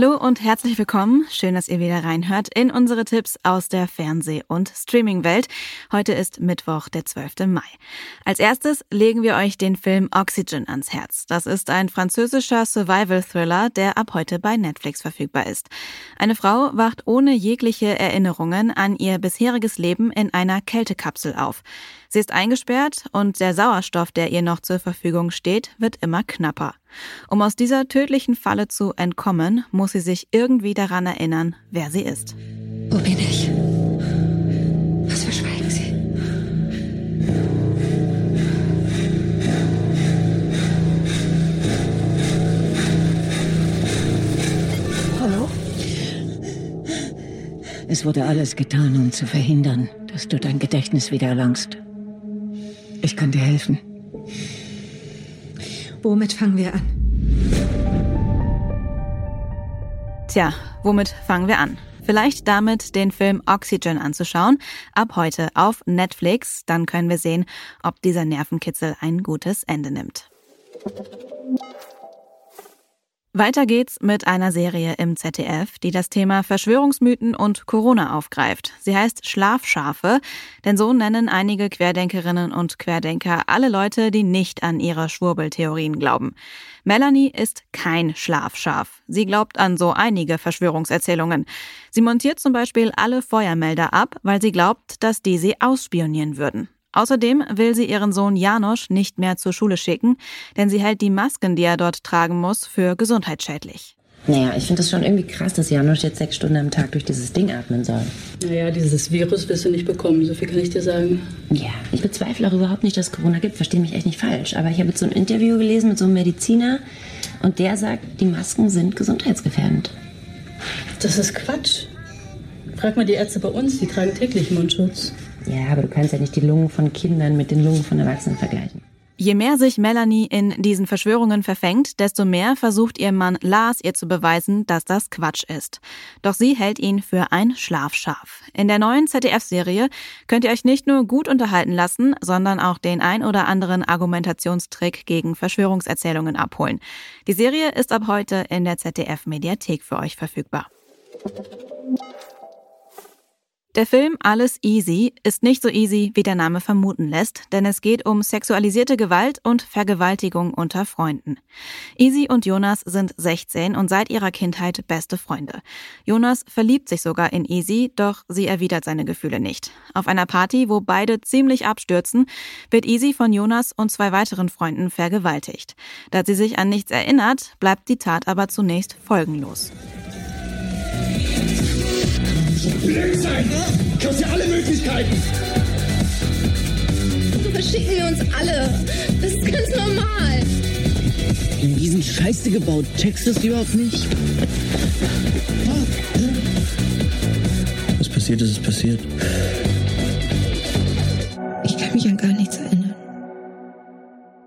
Hallo und herzlich willkommen. Schön, dass ihr wieder reinhört in unsere Tipps aus der Fernseh- und Streaming-Welt. Heute ist Mittwoch, der 12. Mai. Als erstes legen wir euch den Film Oxygen ans Herz. Das ist ein französischer Survival-Thriller, der ab heute bei Netflix verfügbar ist. Eine Frau wacht ohne jegliche Erinnerungen an ihr bisheriges Leben in einer Kältekapsel auf. Sie ist eingesperrt und der Sauerstoff, der ihr noch zur Verfügung steht, wird immer knapper. Um aus dieser tödlichen Falle zu entkommen, muss sie sich irgendwie daran erinnern, wer sie ist. Wo bin ich? Was verschweigen Sie? Hallo? Es wurde alles getan, um zu verhindern, dass du dein Gedächtnis wieder erlangst. Ich kann dir helfen. Womit fangen wir an? Tja, womit fangen wir an? Vielleicht damit, den Film Oxygen anzuschauen. Ab heute auf Netflix. Dann können wir sehen, ob dieser Nervenkitzel ein gutes Ende nimmt. Weiter geht's mit einer Serie im ZDF, die das Thema Verschwörungsmythen und Corona aufgreift. Sie heißt Schlafschafe, denn so nennen einige Querdenkerinnen und Querdenker alle Leute, die nicht an ihre Schwurbeltheorien glauben. Melanie ist kein Schlafschaf. Sie glaubt an so einige Verschwörungserzählungen. Sie montiert zum Beispiel alle Feuermelder ab, weil sie glaubt, dass die sie ausspionieren würden. Außerdem will sie ihren Sohn Janosch nicht mehr zur Schule schicken, denn sie hält die Masken, die er dort tragen muss, für gesundheitsschädlich. Naja, ich finde es schon irgendwie krass, dass Janosch jetzt sechs Stunden am Tag durch dieses Ding atmen soll. Naja, dieses Virus wirst du nicht bekommen, so viel kann ich dir sagen. Ja, ich bezweifle auch überhaupt nicht, dass es Corona gibt, verstehe mich echt nicht falsch. Aber ich habe jetzt so ein Interview gelesen mit so einem Mediziner und der sagt, die Masken sind gesundheitsgefährdend. Das ist Quatsch. Frag mal die Ärzte bei uns, die tragen täglich Mundschutz. Ja, aber du kannst ja nicht die Lungen von Kindern mit den Lungen von Erwachsenen vergleichen. Je mehr sich Melanie in diesen Verschwörungen verfängt, desto mehr versucht ihr Mann Lars ihr zu beweisen, dass das Quatsch ist. Doch sie hält ihn für ein Schlafschaf. In der neuen ZDF-Serie könnt ihr euch nicht nur gut unterhalten lassen, sondern auch den ein oder anderen Argumentationstrick gegen Verschwörungserzählungen abholen. Die Serie ist ab heute in der ZDF-Mediathek für euch verfügbar. Der Film Alles Easy ist nicht so easy, wie der Name vermuten lässt, denn es geht um sexualisierte Gewalt und Vergewaltigung unter Freunden. Easy und Jonas sind 16 und seit ihrer Kindheit beste Freunde. Jonas verliebt sich sogar in Easy, doch sie erwidert seine Gefühle nicht. Auf einer Party, wo beide ziemlich abstürzen, wird Easy von Jonas und zwei weiteren Freunden vergewaltigt. Da sie sich an nichts erinnert, bleibt die Tat aber zunächst folgenlos. Blick sein! Ich dir alle Möglichkeiten! So verschicken wir uns alle. Das ist ganz normal. In diesen Scheiße gebaut, checkst du es überhaupt nicht? Was passiert ist, ist passiert. Ich kann mich an gar nichts erinnern.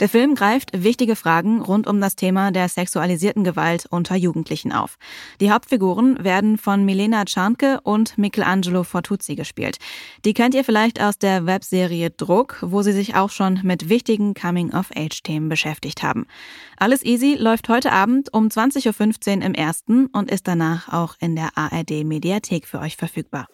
Der Film greift wichtige Fragen rund um das Thema der sexualisierten Gewalt unter Jugendlichen auf. Die Hauptfiguren werden von Milena Czarnke und Michelangelo Fortuzzi gespielt. Die kennt ihr vielleicht aus der Webserie Druck, wo sie sich auch schon mit wichtigen Coming-of-Age-Themen beschäftigt haben. Alles Easy läuft heute Abend um 20.15 Uhr im ersten und ist danach auch in der ARD Mediathek für euch verfügbar.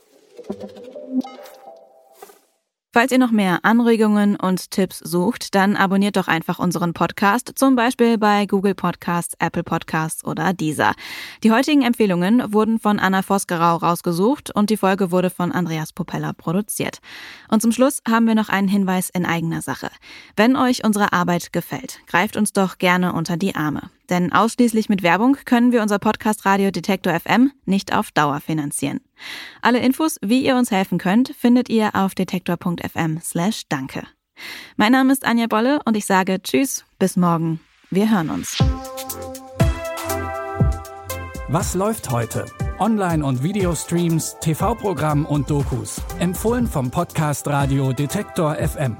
Falls ihr noch mehr Anregungen und Tipps sucht, dann abonniert doch einfach unseren Podcast, zum Beispiel bei Google Podcasts, Apple Podcasts oder Deezer. Die heutigen Empfehlungen wurden von Anna Vosgerau rausgesucht und die Folge wurde von Andreas Popella produziert. Und zum Schluss haben wir noch einen Hinweis in eigener Sache. Wenn euch unsere Arbeit gefällt, greift uns doch gerne unter die Arme. Denn ausschließlich mit Werbung können wir unser Podcast Radio Detektor FM nicht auf Dauer finanzieren. Alle Infos, wie ihr uns helfen könnt, findet ihr auf detektor.fm slash danke. Mein Name ist Anja Bolle und ich sage Tschüss, bis morgen. Wir hören uns. Was läuft heute? Online- und Videostreams, TV-Programm und Dokus. Empfohlen vom Podcast Radio Detektor FM.